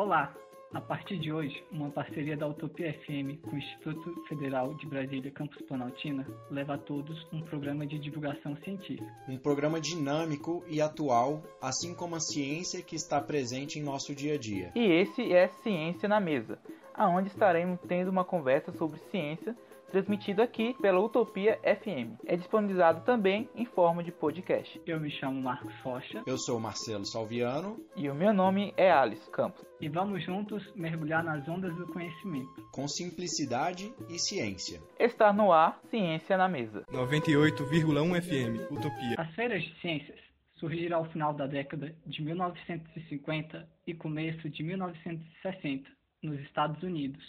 Olá! A partir de hoje, uma parceria da Utopia FM com o Instituto Federal de Brasília Campus Planaltina leva a todos um programa de divulgação científica. Um programa dinâmico e atual, assim como a ciência que está presente em nosso dia a dia. E esse é Ciência na Mesa, aonde estaremos tendo uma conversa sobre ciência transmitido aqui pela Utopia FM. É disponibilizado também em forma de podcast. Eu me chamo Marcos Rocha. Eu sou Marcelo Salviano. E o meu nome é Alice Campos. E vamos juntos mergulhar nas ondas do conhecimento. Com simplicidade e ciência. Está no ar Ciência na Mesa. 98,1 FM, Utopia. As feiras de ciências surgiram ao final da década de 1950 e começo de 1960 nos Estados Unidos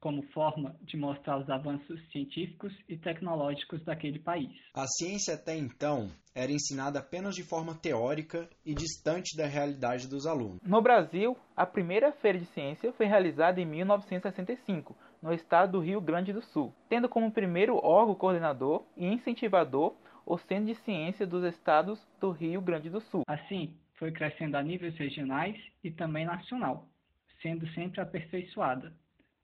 como forma de mostrar os avanços científicos e tecnológicos daquele país. A ciência até então era ensinada apenas de forma teórica e distante da realidade dos alunos. No Brasil, a primeira feira de ciência foi realizada em 1965, no estado do Rio Grande do Sul, tendo como primeiro órgão coordenador e incentivador o Centro de Ciência dos Estados do Rio Grande do Sul. Assim, foi crescendo a níveis regionais e também nacional, sendo sempre aperfeiçoada,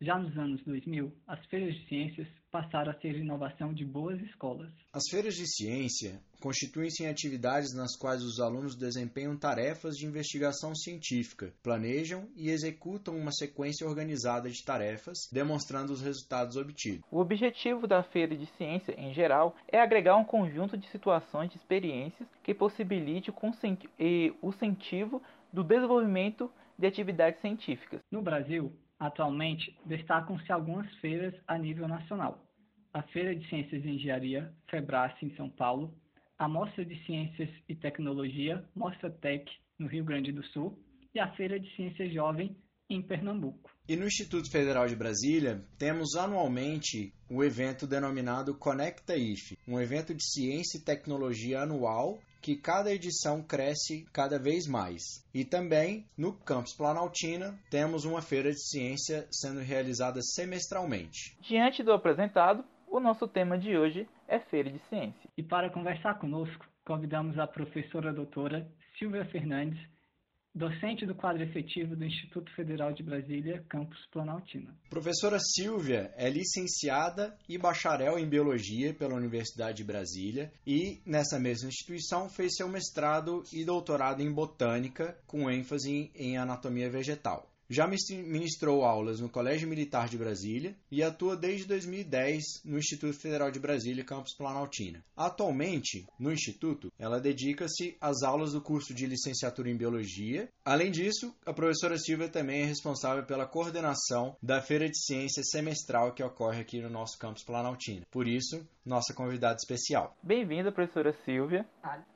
já nos anos 2000, as feiras de ciências passaram a ser inovação de boas escolas. As feiras de ciência constituem-se em atividades nas quais os alunos desempenham tarefas de investigação científica, planejam e executam uma sequência organizada de tarefas, demonstrando os resultados obtidos. O objetivo da feira de ciência, em geral, é agregar um conjunto de situações de experiências que possibilite o incentivo do desenvolvimento de atividades científicas. No Brasil, Atualmente, destacam-se algumas feiras a nível nacional. A Feira de Ciências e Engenharia, FEBRACE, em São Paulo, a Mostra de Ciências e Tecnologia, Mostra Tech, no Rio Grande do Sul, e a Feira de Ciências Jovem, em Pernambuco. E no Instituto Federal de Brasília, temos anualmente o evento denominado Conecta IF, um evento de ciência e tecnologia anual que cada edição cresce cada vez mais. E também no campus Planaltina temos uma feira de ciência sendo realizada semestralmente. Diante do apresentado, o nosso tema de hoje é Feira de Ciência. E para conversar conosco, convidamos a professora doutora Silvia Fernandes, docente do quadro efetivo do Instituto Federal de Brasília, campus Planaltina. Professora Silvia é licenciada e bacharel em Biologia pela Universidade de Brasília e, nessa mesma instituição, fez seu mestrado e doutorado em Botânica, com ênfase em Anatomia Vegetal. Já ministrou aulas no Colégio Militar de Brasília e atua desde 2010 no Instituto Federal de Brasília, campus Planaltina. Atualmente, no Instituto, ela dedica-se às aulas do curso de licenciatura em Biologia. Além disso, a professora Silvia também é responsável pela coordenação da Feira de Ciências semestral que ocorre aqui no nosso campus Planaltina. Por isso, nossa convidada especial. Bem-vinda, professora Silvia.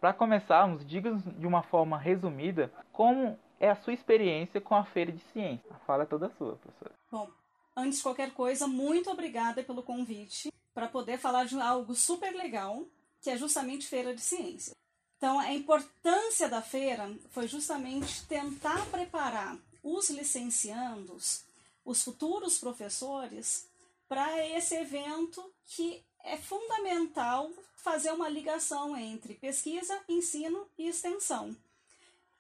Para começarmos, diga de uma forma resumida como é a sua experiência com a feira de ciência. A fala é toda sua, professora. Bom, antes de qualquer coisa, muito obrigada pelo convite para poder falar de algo super legal, que é justamente feira de ciência. Então, a importância da feira foi justamente tentar preparar os licenciandos, os futuros professores, para esse evento que é fundamental fazer uma ligação entre pesquisa, ensino e extensão.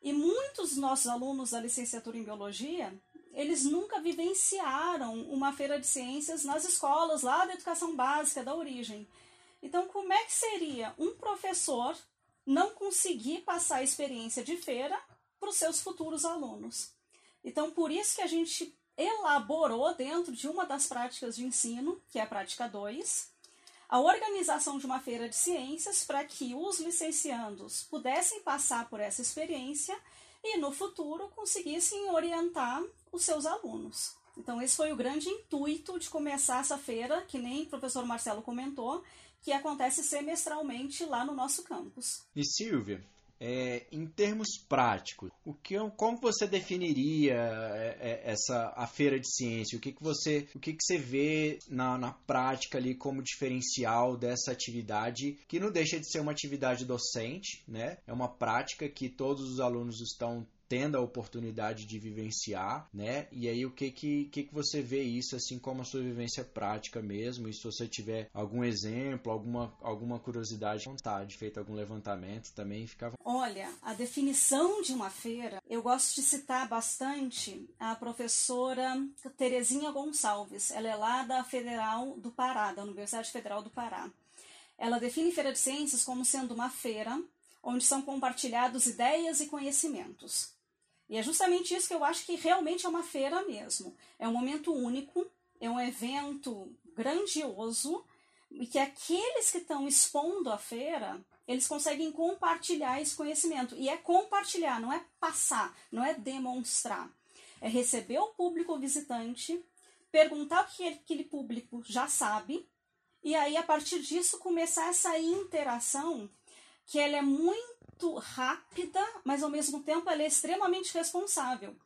E muitos nossos alunos da licenciatura em biologia, eles nunca vivenciaram uma feira de ciências nas escolas lá da educação básica, da origem. Então, como é que seria um professor não conseguir passar a experiência de feira para os seus futuros alunos? Então, por isso que a gente elaborou dentro de uma das práticas de ensino, que é a prática 2, a organização de uma feira de ciências para que os licenciandos pudessem passar por essa experiência e no futuro conseguissem orientar os seus alunos. Então, esse foi o grande intuito de começar essa feira, que nem o professor Marcelo comentou, que acontece semestralmente lá no nosso campus. E Silvia, é, em termos práticos, o que, como você definiria é, é, essa a feira de ciência? O que, que você o que, que você vê na, na prática ali como diferencial dessa atividade que não deixa de ser uma atividade docente, né? É uma prática que todos os alunos estão tendo a oportunidade de vivenciar, né? E aí o que que, que que você vê isso assim como a sua vivência prática mesmo? E se você tiver algum exemplo, alguma, alguma curiosidade, vontade, feito algum levantamento também, ficava. Olha, a definição de uma feira, eu gosto de citar bastante a professora Terezinha Gonçalves. Ela é lá da Federal do Pará, da Universidade Federal do Pará. Ela define Feira de Ciências como sendo uma feira onde são compartilhados ideias e conhecimentos. E é justamente isso que eu acho que realmente é uma feira mesmo. É um momento único, é um evento grandioso e que aqueles que estão expondo a feira, eles conseguem compartilhar esse conhecimento. E é compartilhar, não é passar, não é demonstrar. É receber o público visitante, perguntar o que aquele público já sabe, e aí a partir disso começar essa interação que ela é muito rápida, mas ao mesmo tempo ela é extremamente responsável,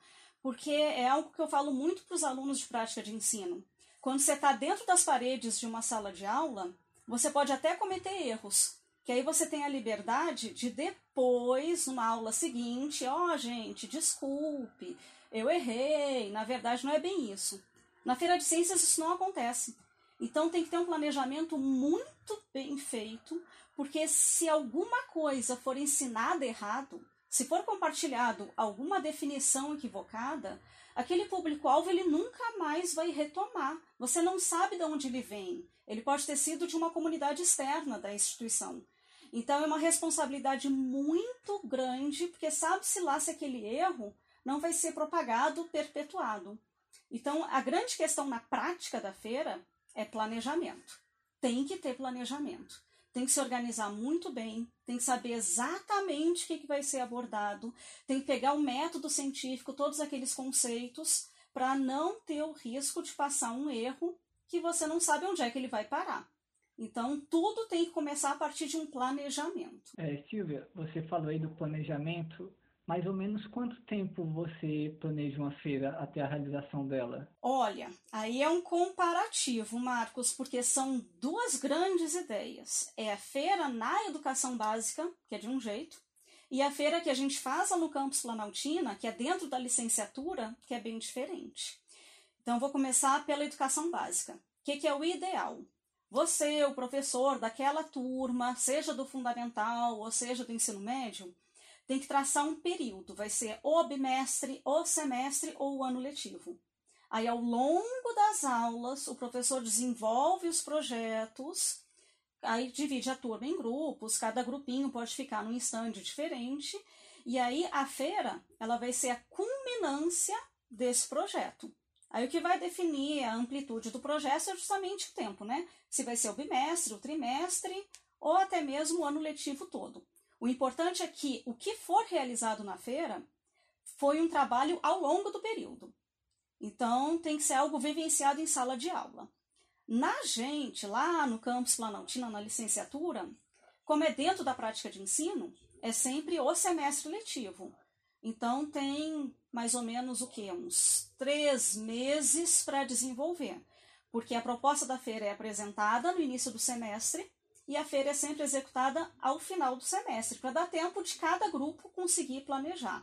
porque é algo que eu falo muito para os alunos de prática de ensino. Quando você está dentro das paredes de uma sala de aula, você pode até cometer erros, que aí você tem a liberdade de depois, numa aula seguinte, ó, oh, gente, desculpe, eu errei, na verdade não é bem isso. Na feira de ciências isso não acontece. Então tem que ter um planejamento muito bem feito, porque se alguma coisa for ensinada errado, se for compartilhado alguma definição equivocada, aquele público-alvo ele nunca mais vai retomar. Você não sabe de onde ele vem. Ele pode ter sido de uma comunidade externa da instituição. Então é uma responsabilidade muito grande, porque sabe-se lá se aquele erro não vai ser propagado, perpetuado. Então, a grande questão na prática da feira é planejamento. Tem que ter planejamento. Tem que se organizar muito bem, tem que saber exatamente o que, que vai ser abordado, tem que pegar o método científico, todos aqueles conceitos, para não ter o risco de passar um erro que você não sabe onde é que ele vai parar. Então, tudo tem que começar a partir de um planejamento. É, Silvia, você falou aí do planejamento mais ou menos quanto tempo você planeja uma feira até a realização dela? Olha, aí é um comparativo, Marcos, porque são duas grandes ideias. É a feira na educação básica, que é de um jeito, e a feira que a gente faz no campus Planaltina, que é dentro da licenciatura, que é bem diferente. Então, vou começar pela educação básica. O que, que é o ideal? Você, o professor daquela turma, seja do fundamental ou seja do ensino médio, tem que traçar um período, vai ser o bimestre, o semestre ou o ano letivo. Aí, ao longo das aulas, o professor desenvolve os projetos, aí divide a turma em grupos, cada grupinho pode ficar num stand diferente, e aí a feira ela vai ser a culminância desse projeto. Aí o que vai definir a amplitude do projeto é justamente o tempo, né? Se vai ser o bimestre, o trimestre ou até mesmo o ano letivo todo. O importante é que o que for realizado na feira foi um trabalho ao longo do período. Então, tem que ser algo vivenciado em sala de aula. Na gente, lá no campus Planaltina, na licenciatura, como é dentro da prática de ensino, é sempre o semestre letivo. Então, tem mais ou menos o que? Uns três meses para desenvolver. Porque a proposta da feira é apresentada no início do semestre e a feira é sempre executada ao final do semestre, para dar tempo de cada grupo conseguir planejar.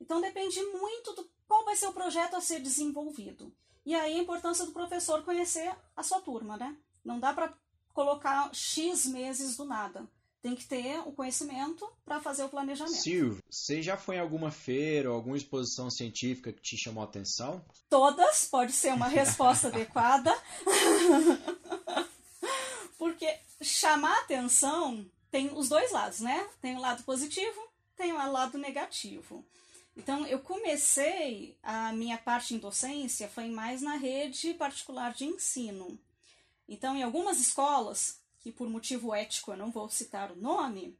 Então depende muito do qual vai ser o projeto a ser desenvolvido. E aí a importância do professor conhecer a sua turma, né? Não dá para colocar X meses do nada. Tem que ter o conhecimento para fazer o planejamento. Silvio, você já foi em alguma feira ou alguma exposição científica que te chamou a atenção? Todas, pode ser uma resposta adequada. Chamar atenção tem os dois lados, né? Tem o lado positivo, tem o lado negativo. Então, eu comecei a minha parte em docência foi mais na rede particular de ensino. Então, em algumas escolas, que por motivo ético eu não vou citar o nome,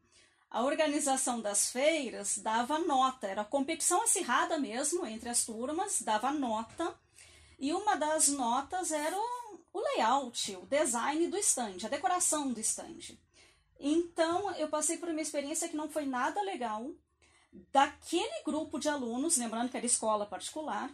a organização das feiras dava nota, era competição acirrada mesmo entre as turmas, dava nota, e uma das notas era o layout, o design do stand, a decoração do stand. Então, eu passei por uma experiência que não foi nada legal daquele grupo de alunos, lembrando que era escola particular,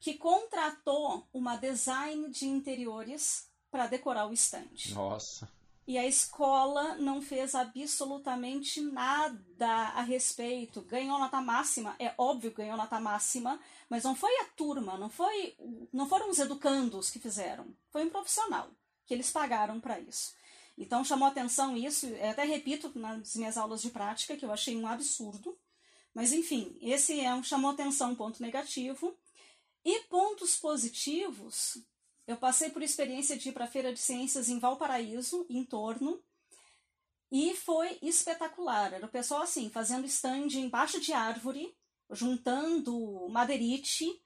que contratou uma design de interiores para decorar o stand. Nossa. E a escola não fez absolutamente nada a respeito. Ganhou nota máxima, é óbvio que ganhou nota máxima, mas não foi a turma, não foi, não foram os educandos que fizeram, foi um profissional que eles pagaram para isso. Então chamou atenção isso, até repito nas minhas aulas de prática que eu achei um absurdo, mas enfim, esse é um chamou atenção um ponto negativo. E pontos positivos, eu passei por experiência de ir para a Feira de Ciências em Valparaíso, em torno, e foi espetacular. Era o pessoal assim, fazendo stand embaixo de árvore, juntando madeirite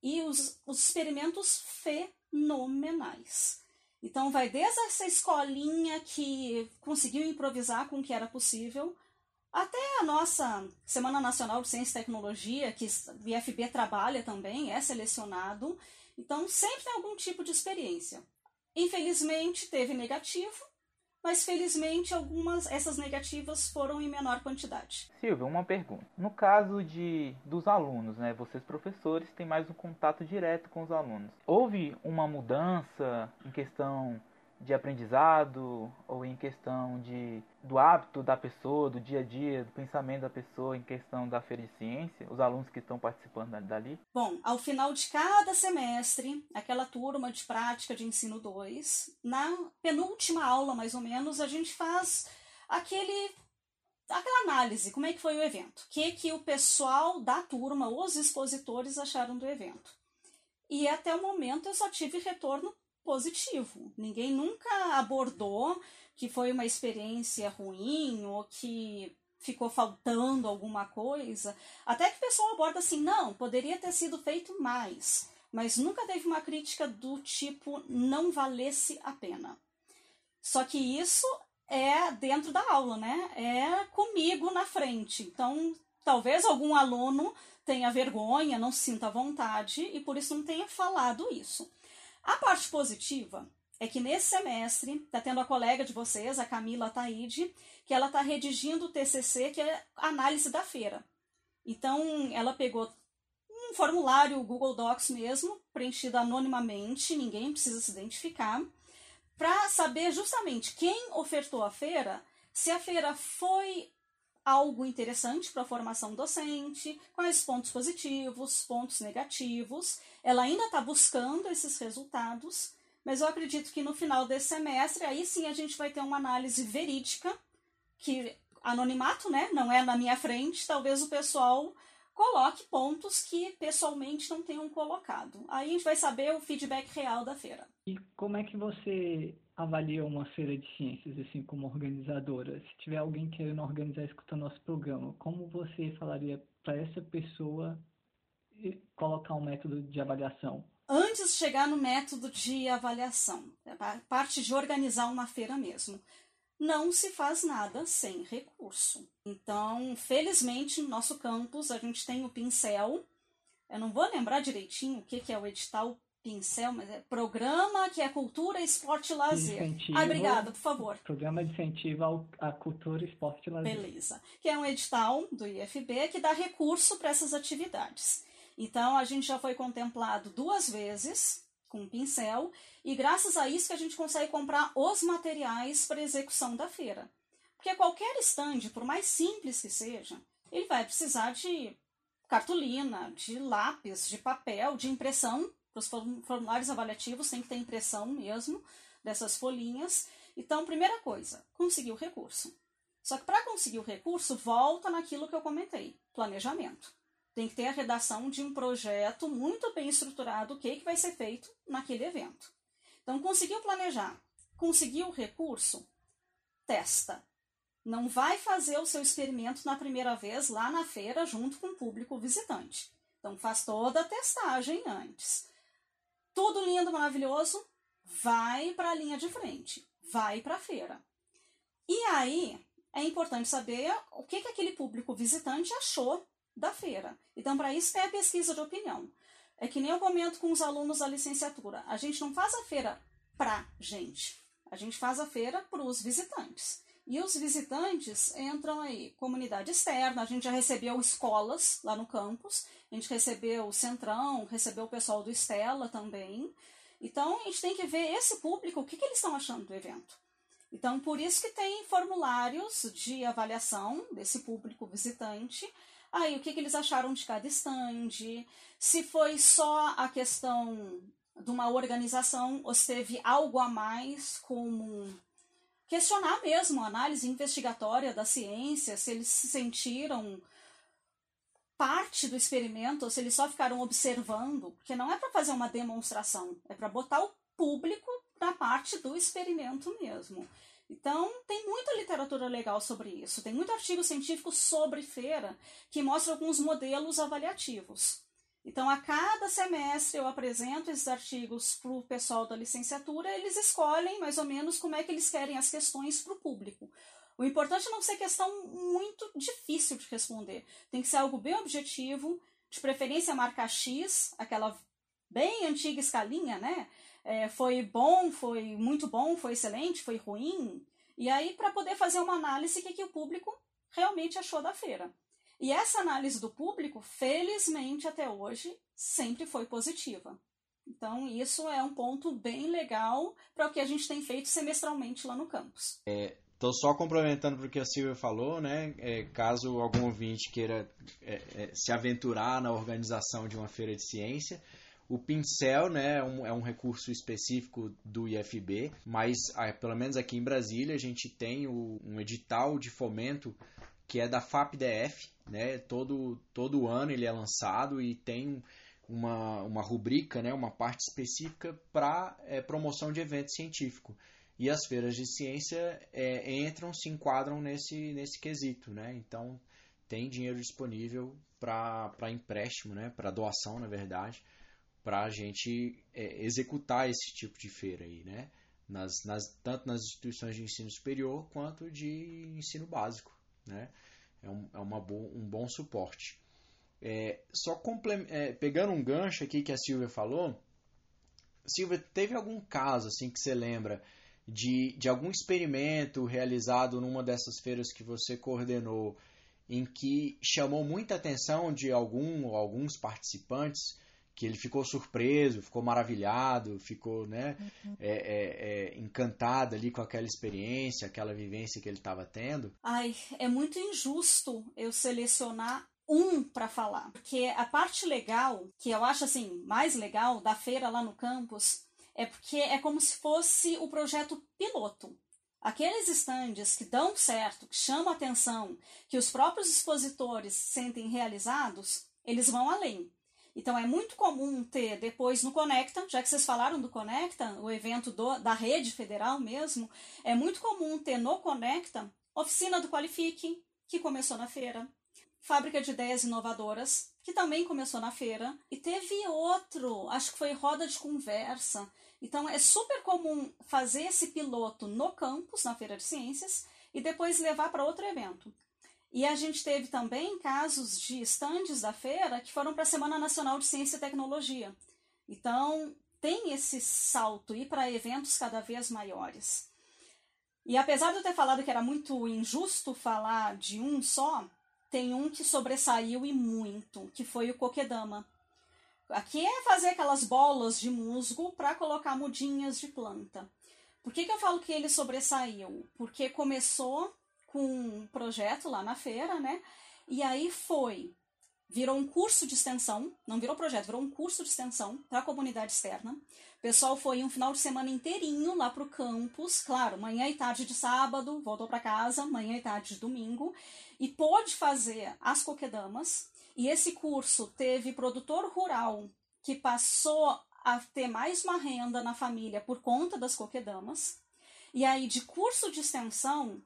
e os, os experimentos fenomenais. Então vai desde essa escolinha que conseguiu improvisar com o que era possível, até a nossa Semana Nacional de Ciência e Tecnologia, que o IFB trabalha também, é selecionado, então, sempre tem algum tipo de experiência. Infelizmente, teve negativo, mas felizmente algumas essas negativas foram em menor quantidade. Silvia, uma pergunta. No caso de dos alunos, né, vocês professores têm mais um contato direto com os alunos. Houve uma mudança em questão de aprendizado ou em questão de do hábito da pessoa, do dia a dia, do pensamento da pessoa em questão da feira de ciência, os alunos que estão participando dali? Bom, ao final de cada semestre, aquela turma de prática de ensino 2, na penúltima aula mais ou menos, a gente faz aquele aquela análise, como é que foi o evento, o que que o pessoal da turma, os expositores acharam do evento. E até o momento eu só tive retorno positivo. Ninguém nunca abordou que foi uma experiência ruim ou que ficou faltando alguma coisa. Até que o pessoal aborda assim, não, poderia ter sido feito mais. Mas nunca teve uma crítica do tipo não valesse a pena. Só que isso é dentro da aula, né? É comigo na frente. Então, talvez algum aluno tenha vergonha, não sinta vontade e por isso não tenha falado isso. A parte positiva é que nesse semestre está tendo a colega de vocês, a Camila Taide, que ela está redigindo o TCC, que é análise da feira. Então, ela pegou um formulário Google Docs mesmo, preenchido anonimamente, ninguém precisa se identificar, para saber justamente quem ofertou a feira, se a feira foi algo interessante para a formação docente, quais pontos positivos, pontos negativos. Ela ainda está buscando esses resultados, mas eu acredito que no final desse semestre, aí sim a gente vai ter uma análise verídica, que anonimato, né? Não é na minha frente, talvez o pessoal coloque pontos que pessoalmente não tenham colocado. Aí a gente vai saber o feedback real da feira. E como é que você avalia uma feira de ciências, assim, como organizadora? Se tiver alguém querendo organizar, escutando nosso programa, como você falaria para essa pessoa colocar um método de avaliação? Antes de chegar no método de avaliação, a parte de organizar uma feira mesmo, não se faz nada sem recurso. Então, felizmente, no nosso campus, a gente tem o pincel. Eu não vou lembrar direitinho o que é o edital pincel, mas é programa que é cultura, esporte e lazer. Incentivo, ah, obrigada, por favor. Programa de incentivo à cultura, esporte e lazer. Beleza. Que é um edital do IFB que dá recurso para essas atividades. Então, a gente já foi contemplado duas vezes com pincel e graças a isso que a gente consegue comprar os materiais para execução da feira. Porque qualquer estande, por mais simples que seja, ele vai precisar de cartolina, de lápis, de papel, de impressão os formulários avaliativos tem que ter impressão mesmo dessas folhinhas. Então, primeira coisa, conseguir o recurso. Só que para conseguir o recurso, volta naquilo que eu comentei: planejamento. Tem que ter a redação de um projeto muito bem estruturado, o que, que vai ser feito naquele evento. Então, conseguiu planejar, conseguiu o recurso, testa. Não vai fazer o seu experimento na primeira vez lá na feira junto com o público visitante. Então, faz toda a testagem antes tudo lindo, maravilhoso, vai para a linha de frente, vai para a feira. E aí é importante saber o que, que aquele público visitante achou da feira. Então, para isso, tem a pesquisa de opinião. É que nem eu comento com os alunos da licenciatura. A gente não faz a feira para gente. A gente faz a feira para os visitantes. E os visitantes entram aí, comunidade externa, a gente já recebeu escolas lá no campus, a gente recebeu o Centrão, recebeu o pessoal do Estela também. Então a gente tem que ver esse público, o que, que eles estão achando do evento. Então, por isso que tem formulários de avaliação desse público visitante. Aí, o que, que eles acharam de cada stand, se foi só a questão de uma organização ou se teve algo a mais como questionar mesmo a análise investigatória da ciência, se eles se sentiram parte do experimento ou se eles só ficaram observando, porque não é para fazer uma demonstração, é para botar o público na parte do experimento mesmo. Então, tem muita literatura legal sobre isso. Tem muito artigo científico sobre feira que mostra alguns modelos avaliativos. Então, a cada semestre eu apresento esses artigos para o pessoal da licenciatura, eles escolhem mais ou menos como é que eles querem as questões para o público. O importante é não ser questão muito difícil de responder. Tem que ser algo bem objetivo, de preferência marca X, aquela bem antiga escalinha, né? É, foi bom, foi muito bom, foi excelente, foi ruim. E aí, para poder fazer uma análise, que, que o público realmente achou da feira. E essa análise do público, felizmente até hoje, sempre foi positiva. Então, isso é um ponto bem legal para o que a gente tem feito semestralmente lá no campus. Estou é, só complementando para o Silvia falou, né? É, caso algum ouvinte queira é, é, se aventurar na organização de uma feira de ciência, o pincel né, é, um, é um recurso específico do IFB, mas ah, pelo menos aqui em Brasília a gente tem o, um edital de fomento que é da FAPDF, né? Todo, todo ano ele é lançado e tem uma, uma rubrica, né? uma parte específica para é, promoção de evento científico. E as feiras de ciência é, entram, se enquadram nesse, nesse quesito. Né? Então, tem dinheiro disponível para empréstimo, né? para doação, na verdade, para a gente é, executar esse tipo de feira aí, né? Nas, nas, tanto nas instituições de ensino superior quanto de ensino básico né? É, um, é uma bo um bom suporte. É, só é, pegando um gancho aqui que a Silvia falou, Silvia, teve algum caso assim que você lembra de, de algum experimento realizado numa dessas feiras que você coordenou em que chamou muita atenção de algum ou alguns participantes que ele ficou surpreso, ficou maravilhado, ficou né, uhum. é, é, é, encantado ali com aquela experiência, aquela vivência que ele estava tendo. Ai, é muito injusto eu selecionar um para falar, porque a parte legal, que eu acho assim mais legal da feira lá no campus, é porque é como se fosse o projeto piloto. Aqueles estandes que dão certo, que chamam atenção, que os próprios expositores sentem realizados, eles vão além. Então é muito comum ter depois no Conecta, já que vocês falaram do Conecta, o evento do, da rede federal mesmo, é muito comum ter no Conecta oficina do Qualifique, que começou na feira, Fábrica de Ideias Inovadoras, que também começou na feira, e teve outro, acho que foi roda de conversa. Então é super comum fazer esse piloto no campus, na Feira de Ciências, e depois levar para outro evento. E a gente teve também casos de estandes da feira que foram para a Semana Nacional de Ciência e Tecnologia. Então, tem esse salto e para eventos cada vez maiores. E apesar de eu ter falado que era muito injusto falar de um só, tem um que sobressaiu e muito, que foi o Kokedama. Aqui é fazer aquelas bolas de musgo para colocar mudinhas de planta. Por que, que eu falo que ele sobressaiu? Porque começou com um projeto lá na feira, né? E aí foi, virou um curso de extensão, não virou projeto, virou um curso de extensão para a comunidade externa. O pessoal foi um final de semana inteirinho lá para o campus, claro, manhã e tarde de sábado, voltou para casa, manhã e tarde de domingo, e pôde fazer as coquedamas. E esse curso teve produtor rural que passou a ter mais uma renda na família por conta das coquedamas. E aí, de curso de extensão,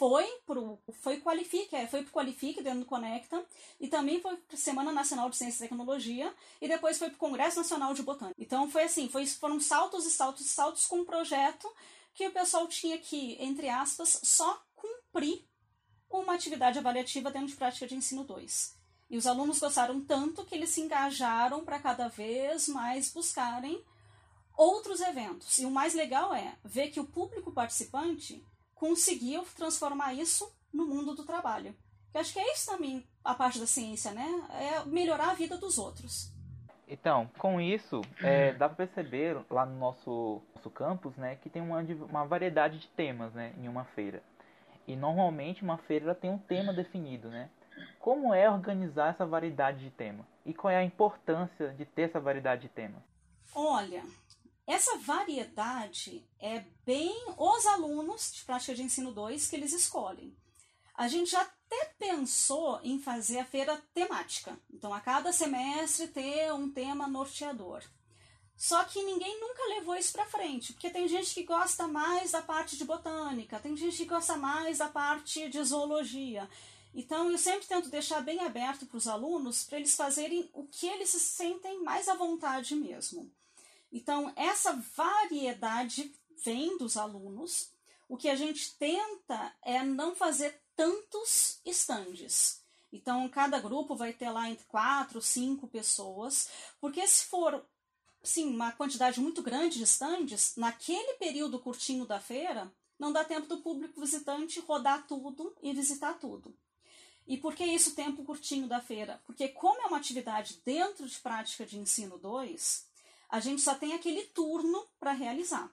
foi pro foi qualifique, é, foi pro qualifique dentro do Conecta e também foi para Semana Nacional de Ciência e Tecnologia e depois foi para o Congresso Nacional de Botânica. Então foi assim, foi, foram saltos e saltos e saltos com um projeto que o pessoal tinha que, entre aspas, só cumprir uma atividade avaliativa dentro de prática de ensino 2. E os alunos gostaram tanto que eles se engajaram para cada vez mais buscarem outros eventos. E o mais legal é ver que o público participante conseguiu transformar isso no mundo do trabalho. Eu acho que é isso também a parte da ciência, né? É melhorar a vida dos outros. Então, com isso, é, dá para perceber lá no nosso, nosso campus, né, que tem uma, uma variedade de temas, né, em uma feira. E normalmente uma feira tem um tema definido, né? Como é organizar essa variedade de tema? E qual é a importância de ter essa variedade de temas? Olha, essa variedade é bem os alunos de prática de ensino 2 que eles escolhem. A gente já até pensou em fazer a feira temática. Então, a cada semestre ter um tema norteador. Só que ninguém nunca levou isso para frente, porque tem gente que gosta mais da parte de botânica, tem gente que gosta mais da parte de zoologia. Então, eu sempre tento deixar bem aberto para os alunos para eles fazerem o que eles se sentem mais à vontade mesmo. Então, essa variedade vem dos alunos. O que a gente tenta é não fazer tantos estandes. Então, cada grupo vai ter lá entre quatro, cinco pessoas, porque se for sim, uma quantidade muito grande de estandes, naquele período curtinho da feira, não dá tempo do público visitante rodar tudo e visitar tudo. E por que isso tempo curtinho da feira? Porque como é uma atividade dentro de prática de ensino 2, a gente só tem aquele turno para realizar.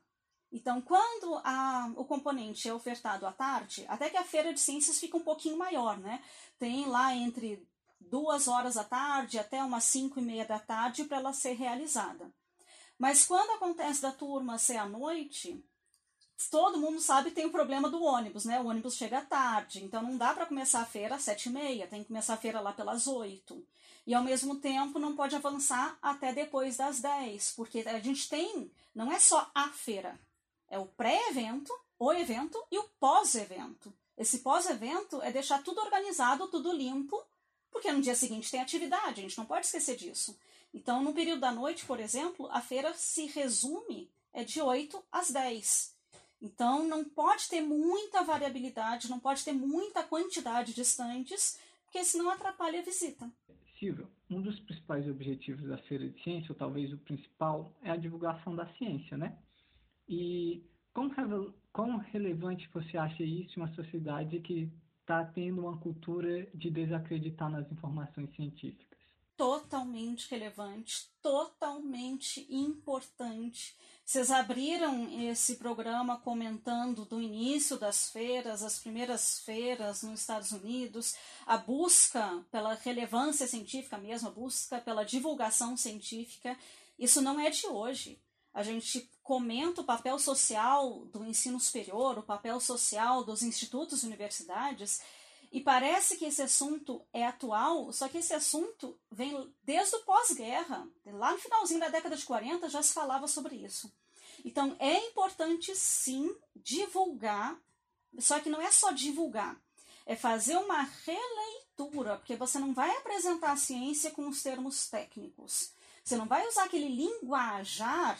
Então, quando a, o componente é ofertado à tarde, até que a feira de ciências fica um pouquinho maior, né? Tem lá entre duas horas da tarde até umas cinco e meia da tarde para ela ser realizada. Mas quando acontece da turma ser à noite, todo mundo sabe que tem o problema do ônibus, né? O ônibus chega tarde, então não dá para começar a feira às sete e meia, tem que começar a feira lá pelas oito. E ao mesmo tempo não pode avançar até depois das dez, porque a gente tem, não é só a feira, é o pré-evento, o evento e o pós-evento. Esse pós-evento é deixar tudo organizado, tudo limpo, porque no dia seguinte tem atividade, a gente não pode esquecer disso. Então, no período da noite, por exemplo, a feira se resume é de 8 às 10. Então, não pode ter muita variabilidade, não pode ter muita quantidade de estantes, porque senão atrapalha a visita. Silvio, um dos principais objetivos da Feira de Ciência, ou talvez o principal, é a divulgação da ciência, né? E quão, quão relevante você acha isso em uma sociedade que está tendo uma cultura de desacreditar nas informações científicas? Totalmente relevante, totalmente importante. Vocês abriram esse programa comentando do início das feiras, as primeiras feiras nos Estados Unidos, a busca pela relevância científica mesmo, a busca pela divulgação científica. Isso não é de hoje a gente comenta o papel social do ensino superior, o papel social dos institutos e universidades, e parece que esse assunto é atual, só que esse assunto vem desde o pós-guerra. Lá no finalzinho da década de 40 já se falava sobre isso. Então é importante sim divulgar, só que não é só divulgar, é fazer uma releitura, porque você não vai apresentar a ciência com os termos técnicos. Você não vai usar aquele linguajar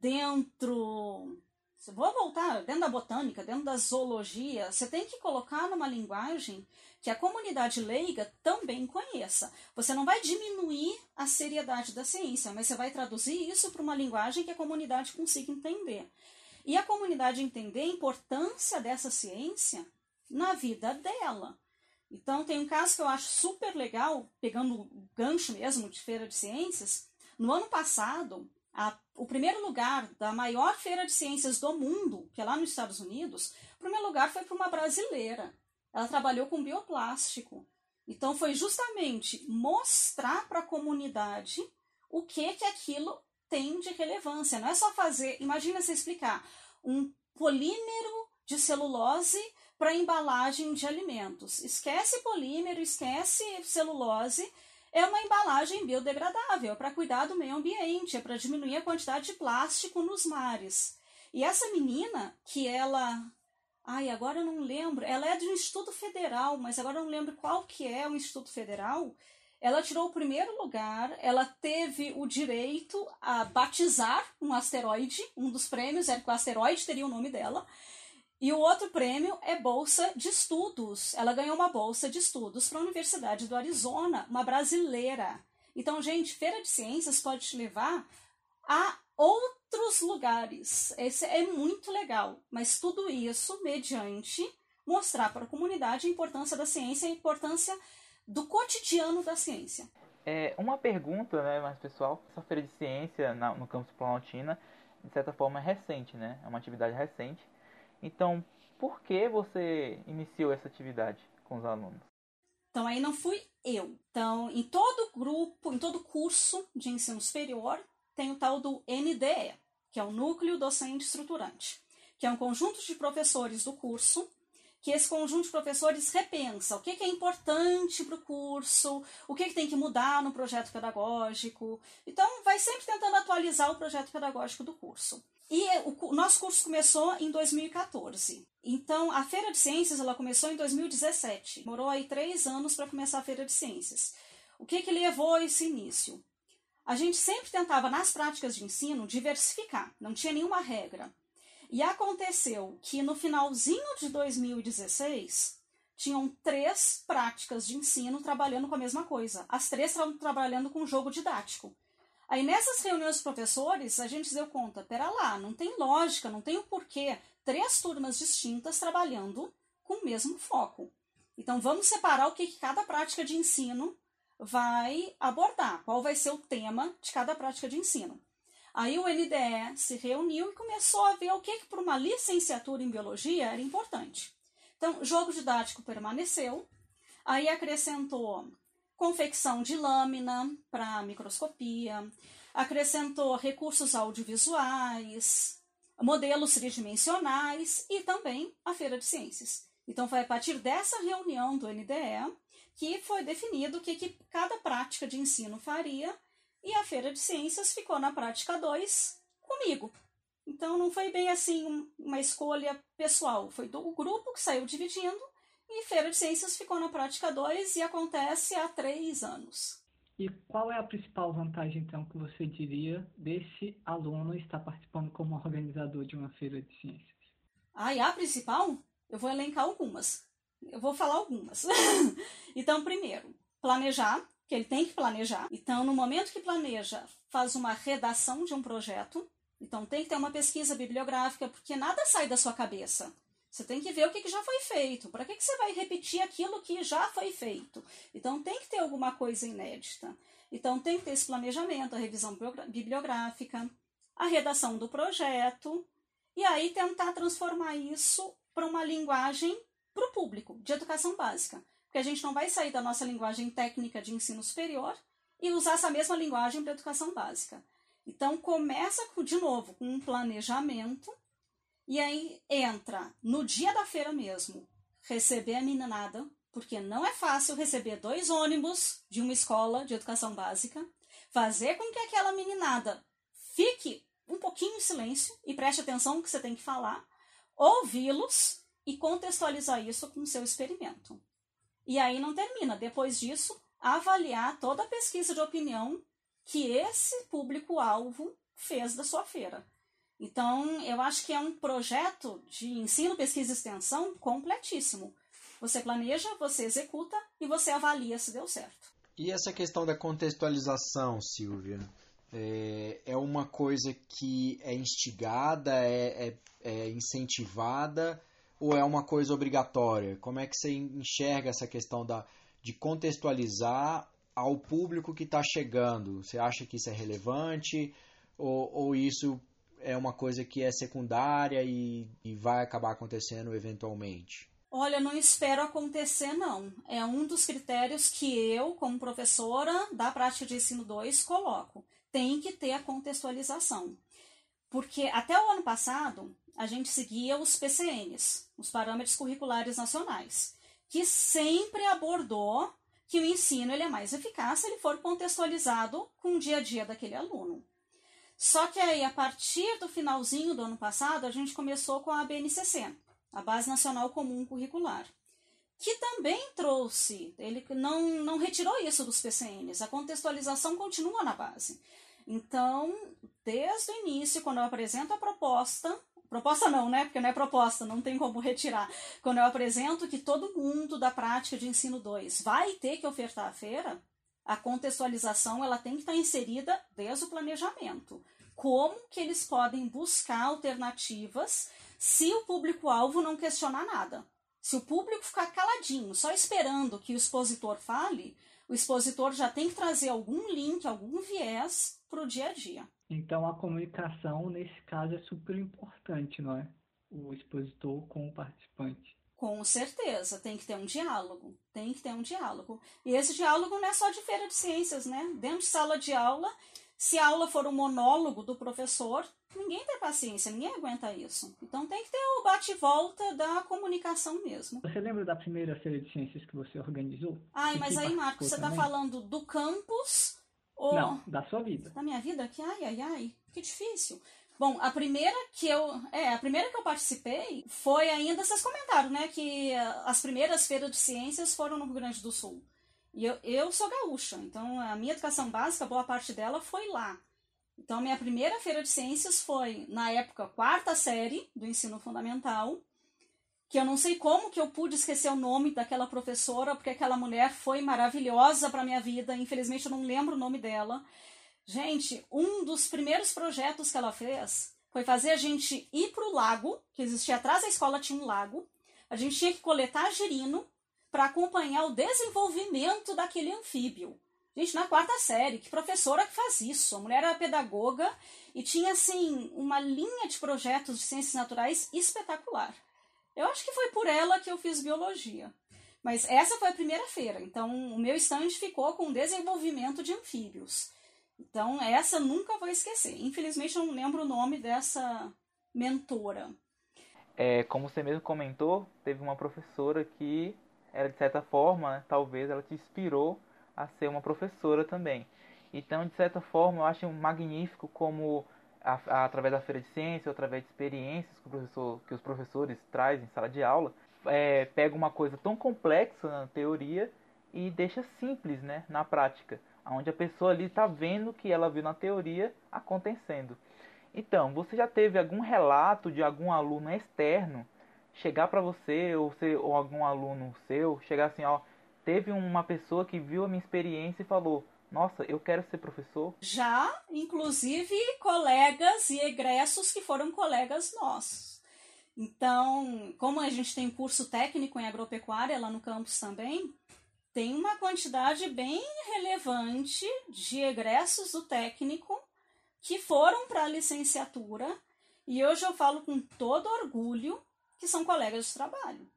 dentro. Se vou voltar dentro da botânica, dentro da zoologia, você tem que colocar numa linguagem que a comunidade leiga também conheça. Você não vai diminuir a seriedade da ciência, mas você vai traduzir isso para uma linguagem que a comunidade consiga entender. E a comunidade entender a importância dessa ciência na vida dela. Então, tem um caso que eu acho super legal, pegando o gancho mesmo de feira de ciências. No ano passado, a, o primeiro lugar da maior feira de ciências do mundo, que é lá nos Estados Unidos, o primeiro lugar foi para uma brasileira. Ela trabalhou com bioplástico. Então foi justamente mostrar para a comunidade o que que aquilo tem de relevância. Não é só fazer, imagina você explicar um polímero de celulose para embalagem de alimentos. Esquece polímero, esquece celulose é uma embalagem biodegradável, é para cuidar do meio ambiente, é para diminuir a quantidade de plástico nos mares. E essa menina, que ela. Ai, agora eu não lembro. Ela é de um instituto federal, mas agora eu não lembro qual que é o instituto federal. Ela tirou o primeiro lugar, ela teve o direito a batizar um asteroide, um dos prêmios era que o asteroide teria o nome dela, e o outro prêmio é bolsa de estudos. Ela ganhou uma bolsa de estudos para a Universidade do Arizona, uma brasileira. Então, gente, Feira de Ciências pode te levar a outros lugares. Esse é muito legal. Mas tudo isso mediante mostrar para a comunidade a importância da ciência e a importância do cotidiano da ciência. É, uma pergunta, né, mais pessoal. Essa feira de ciência na, no campus Planaltina, de certa forma, é recente, né? É uma atividade recente. Então, por que você iniciou essa atividade com os alunos? Então, aí não fui eu. Então, em todo grupo, em todo curso de ensino superior, tem o tal do NDE, que é o Núcleo Docente Estruturante, que é um conjunto de professores do curso que esse conjunto de professores repensa o que, é importante para o curso, o que, que tem que mudar no projeto pedagógico. Então, vai sempre tentando atualizar o projeto pedagógico do curso. E o, o nosso curso começou em 2014. Então, a Feira de Ciências ela começou em 2017. Demorou aí três anos para começar a Feira de Ciências. O que, que levou a esse início? A gente sempre tentava, nas práticas de ensino, diversificar, não tinha nenhuma regra. E aconteceu que no finalzinho de 2016 tinham três práticas de ensino trabalhando com a mesma coisa. As três estavam trabalhando com jogo didático. Aí nessas reuniões de professores, a gente deu conta, pera lá, não tem lógica, não tem o porquê. Três turmas distintas trabalhando com o mesmo foco. Então vamos separar o que, que cada prática de ensino vai abordar, qual vai ser o tema de cada prática de ensino. Aí o NDE se reuniu e começou a ver o que, que para uma licenciatura em biologia era importante. Então, jogo didático permaneceu, aí acrescentou confecção de lâmina para microscopia, acrescentou recursos audiovisuais, modelos tridimensionais e também a feira de ciências. Então, foi a partir dessa reunião do NDE que foi definido o que, que cada prática de ensino faria e a Feira de Ciências ficou na prática 2 comigo. Então não foi bem assim uma escolha pessoal, foi do grupo que saiu dividindo e Feira de Ciências ficou na prática 2 e acontece há três anos. E qual é a principal vantagem, então, que você diria desse aluno estar participando como organizador de uma feira de ciências? Ah, e a principal? Eu vou elencar algumas. Eu vou falar algumas. então, primeiro, planejar que ele tem que planejar. Então, no momento que planeja, faz uma redação de um projeto. Então, tem que ter uma pesquisa bibliográfica, porque nada sai da sua cabeça. Você tem que ver o que, já foi feito. Para que, que você vai repetir aquilo que já foi feito? Então, tem que ter alguma coisa inédita. Então, tem que ter esse planejamento, a revisão bibliográfica, a redação do projeto, e aí tentar transformar isso para uma linguagem para o público, de educação básica porque a gente não vai sair da nossa linguagem técnica de ensino superior e usar essa mesma linguagem para educação básica. Então começa de novo com um planejamento e aí entra no dia da feira mesmo, receber a meninada, porque não é fácil receber dois ônibus de uma escola de educação básica, fazer com que aquela meninada fique um pouquinho em silêncio e preste atenção no que você tem que falar, ouvi-los e contextualizar isso com o seu experimento. E aí não termina. Depois disso, avaliar toda a pesquisa de opinião que esse público-alvo fez da sua feira. Então, eu acho que é um projeto de ensino, pesquisa e extensão completíssimo. Você planeja, você executa e você avalia se deu certo. E essa questão da contextualização, Silvia? É, é uma coisa que é instigada, é, é, é incentivada ou é uma coisa obrigatória? Como é que você enxerga essa questão da, de contextualizar ao público que está chegando? Você acha que isso é relevante ou, ou isso é uma coisa que é secundária e, e vai acabar acontecendo eventualmente? Olha, não espero acontecer, não. É um dos critérios que eu, como professora da prática de ensino 2, coloco. Tem que ter a contextualização. Porque até o ano passado, a gente seguia os PCNs, os Parâmetros Curriculares Nacionais, que sempre abordou que o ensino ele é mais eficaz se ele for contextualizado com o dia a dia daquele aluno. Só que aí, a partir do finalzinho do ano passado, a gente começou com a BNCC, a Base Nacional Comum Curricular, que também trouxe, ele não, não retirou isso dos PCNs, a contextualização continua na base. Então, desde o início, quando eu apresento a proposta, Proposta não, né? Porque não é proposta, não tem como retirar. Quando eu apresento que todo mundo da prática de ensino 2 vai ter que ofertar a feira, a contextualização ela tem que estar inserida desde o planejamento. Como que eles podem buscar alternativas se o público-alvo não questionar nada? Se o público ficar caladinho, só esperando que o expositor fale, o expositor já tem que trazer algum link, algum viés para o dia a dia. Então a comunicação, nesse caso, é super importante, não é? O expositor com o participante. Com certeza, tem que ter um diálogo. Tem que ter um diálogo. E esse diálogo não é só de feira de ciências, né? Dentro de sala de aula, se a aula for um monólogo do professor, ninguém tem paciência, ninguém aguenta isso. Então tem que ter o bate-volta da comunicação mesmo. Você lembra da primeira feira de ciências que você organizou? Ai, mas aí, Marcos, você está falando do campus ou. Não, da sua vida. Da minha vida? Que ai, ai, ai, que difícil. Bom, a primeira que eu. É, a primeira que eu participei foi ainda, vocês comentaram, né? Que as primeiras feiras de ciências foram no Rio Grande do Sul. E eu, eu sou gaúcha, então a minha educação básica, boa parte dela foi lá. Então, minha primeira feira de ciências foi, na época, quarta série do ensino fundamental, que eu não sei como que eu pude esquecer o nome daquela professora, porque aquela mulher foi maravilhosa para minha vida. Infelizmente, eu não lembro o nome dela. Gente, um dos primeiros projetos que ela fez foi fazer a gente ir para o lago, que existia atrás da escola, tinha um lago. A gente tinha que coletar girino para acompanhar o desenvolvimento daquele anfíbio. Gente, na quarta série, que professora que faz isso? A mulher era pedagoga e tinha, assim, uma linha de projetos de ciências naturais espetacular. Eu acho que foi por ela que eu fiz biologia. Mas essa foi a primeira feira, então o meu stand ficou com desenvolvimento de anfíbios. Então, essa nunca vou esquecer. Infelizmente, eu não lembro o nome dessa mentora. É, como você mesmo comentou, teve uma professora que era de certa forma, né, talvez ela te inspirou a ser uma professora também. Então, de certa forma, eu acho magnífico como a, a, através da feira de ciência, através de experiências que, professor, que os professores trazem em sala de aula, é, pega uma coisa tão complexa na teoria e deixa simples né, na prática, onde a pessoa ali está vendo o que ela viu na teoria acontecendo. Então, você já teve algum relato de algum aluno externo chegar para você ou, ser, ou algum aluno seu, chegar assim, ó, teve uma pessoa que viu a minha experiência e falou: Nossa, eu quero ser professor? Já, inclusive colegas e egressos que foram colegas nossos. Então, como a gente tem curso técnico em agropecuária lá no campus também, tem uma quantidade bem relevante de egressos do técnico que foram para a licenciatura. E hoje eu falo com todo orgulho que são colegas de trabalho.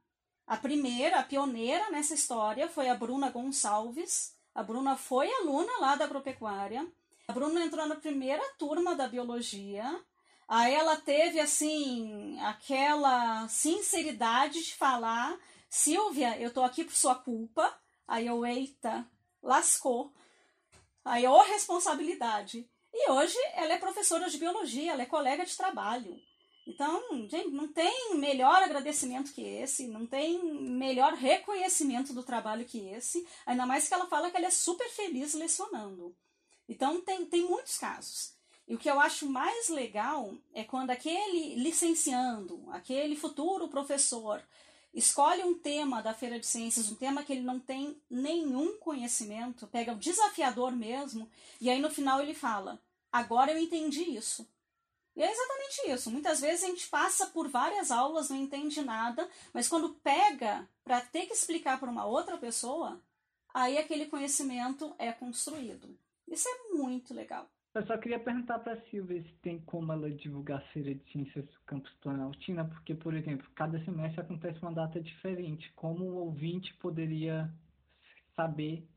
A primeira, a pioneira nessa história foi a Bruna Gonçalves. A Bruna foi aluna lá da agropecuária. A Bruna entrou na primeira turma da biologia. Aí ela teve, assim, aquela sinceridade de falar: Silvia, eu tô aqui por sua culpa. Aí eu, eita, lascou. Aí, ô responsabilidade. E hoje ela é professora de biologia, ela é colega de trabalho. Então, gente, não tem melhor agradecimento que esse, não tem melhor reconhecimento do trabalho que esse, ainda mais que ela fala que ela é super feliz lecionando. Então, tem, tem muitos casos. E o que eu acho mais legal é quando aquele licenciando, aquele futuro professor, escolhe um tema da Feira de Ciências, um tema que ele não tem nenhum conhecimento, pega o desafiador mesmo, e aí no final ele fala: Agora eu entendi isso. E é exatamente isso. Muitas vezes a gente passa por várias aulas, não entende nada, mas quando pega para ter que explicar para uma outra pessoa, aí aquele conhecimento é construído. Isso é muito legal. Eu só queria perguntar para a Silvia se tem como ela divulgar a feira de ciências do campus Planaltina, porque, por exemplo, cada semestre acontece uma data diferente. Como o ouvinte poderia saber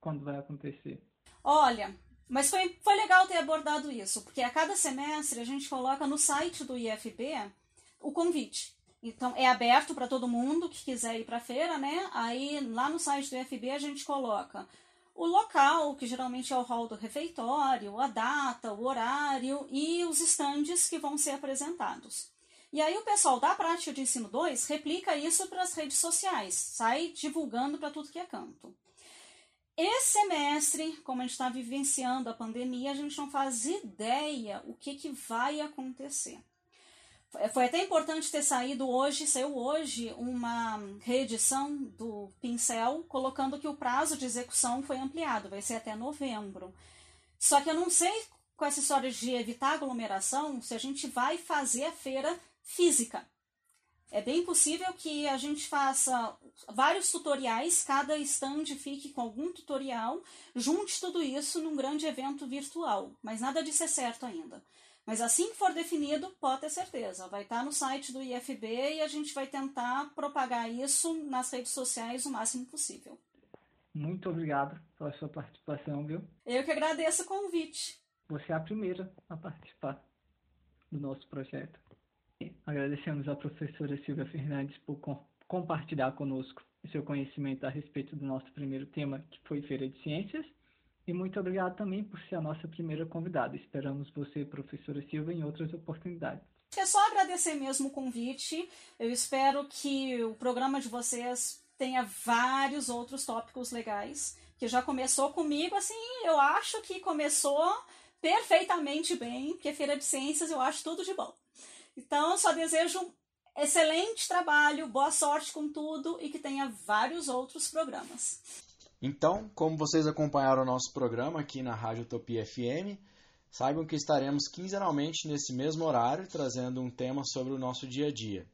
quando vai acontecer? Olha, mas foi, foi legal ter abordado isso, porque a cada semestre a gente coloca no site do IFB o convite. Então, é aberto para todo mundo que quiser ir para a feira, né? Aí, lá no site do IFB, a gente coloca o local, que geralmente é o hall do refeitório, a data, o horário e os estandes que vão ser apresentados. E aí, o pessoal da prática de ensino 2 replica isso para as redes sociais, sai divulgando para tudo que é canto. Esse semestre, como a gente está vivenciando a pandemia, a gente não faz ideia o que, que vai acontecer. Foi até importante ter saído hoje, saiu hoje uma reedição do Pincel, colocando que o prazo de execução foi ampliado, vai ser até novembro. Só que eu não sei com essa história de evitar aglomeração se a gente vai fazer a feira física. É bem possível que a gente faça vários tutoriais, cada stand fique com algum tutorial, junte tudo isso num grande evento virtual, mas nada disso é certo ainda. Mas assim que for definido, pode ter certeza, vai estar no site do IFB e a gente vai tentar propagar isso nas redes sociais o máximo possível. Muito obrigado pela sua participação, viu? Eu que agradeço o convite. Você é a primeira a participar do nosso projeto. E agradecemos à professora Silvia Fernandes por compartilhar conosco seu conhecimento a respeito do nosso primeiro tema, que foi Feira de Ciências. E muito obrigado também por ser a nossa primeira convidada. Esperamos você, professora Silva, em outras oportunidades. É só agradecer mesmo o convite. Eu espero que o programa de vocês tenha vários outros tópicos legais, que já começou comigo, assim, eu acho que começou perfeitamente bem, porque Feira de Ciências eu acho tudo de bom. Então, só desejo excelente trabalho, boa sorte com tudo e que tenha vários outros programas. Então, como vocês acompanharam o nosso programa aqui na Rádio Utopia FM, saibam que estaremos quinzenalmente nesse mesmo horário trazendo um tema sobre o nosso dia a dia.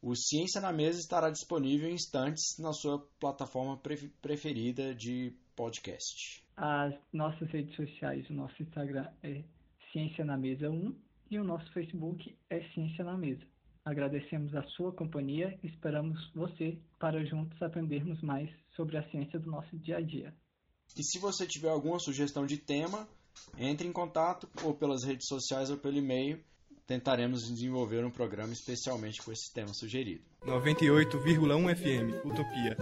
O Ciência na Mesa estará disponível em instantes na sua plataforma preferida de podcast. As nossas redes sociais, o nosso Instagram é Ciência na Mesa 1 e o nosso Facebook é Ciência na Mesa. Agradecemos a sua companhia e esperamos você para juntos aprendermos mais sobre a ciência do nosso dia a dia. E se você tiver alguma sugestão de tema, entre em contato ou pelas redes sociais ou pelo e-mail tentaremos desenvolver um programa especialmente com esse tema sugerido. 98,1 FM Utopia.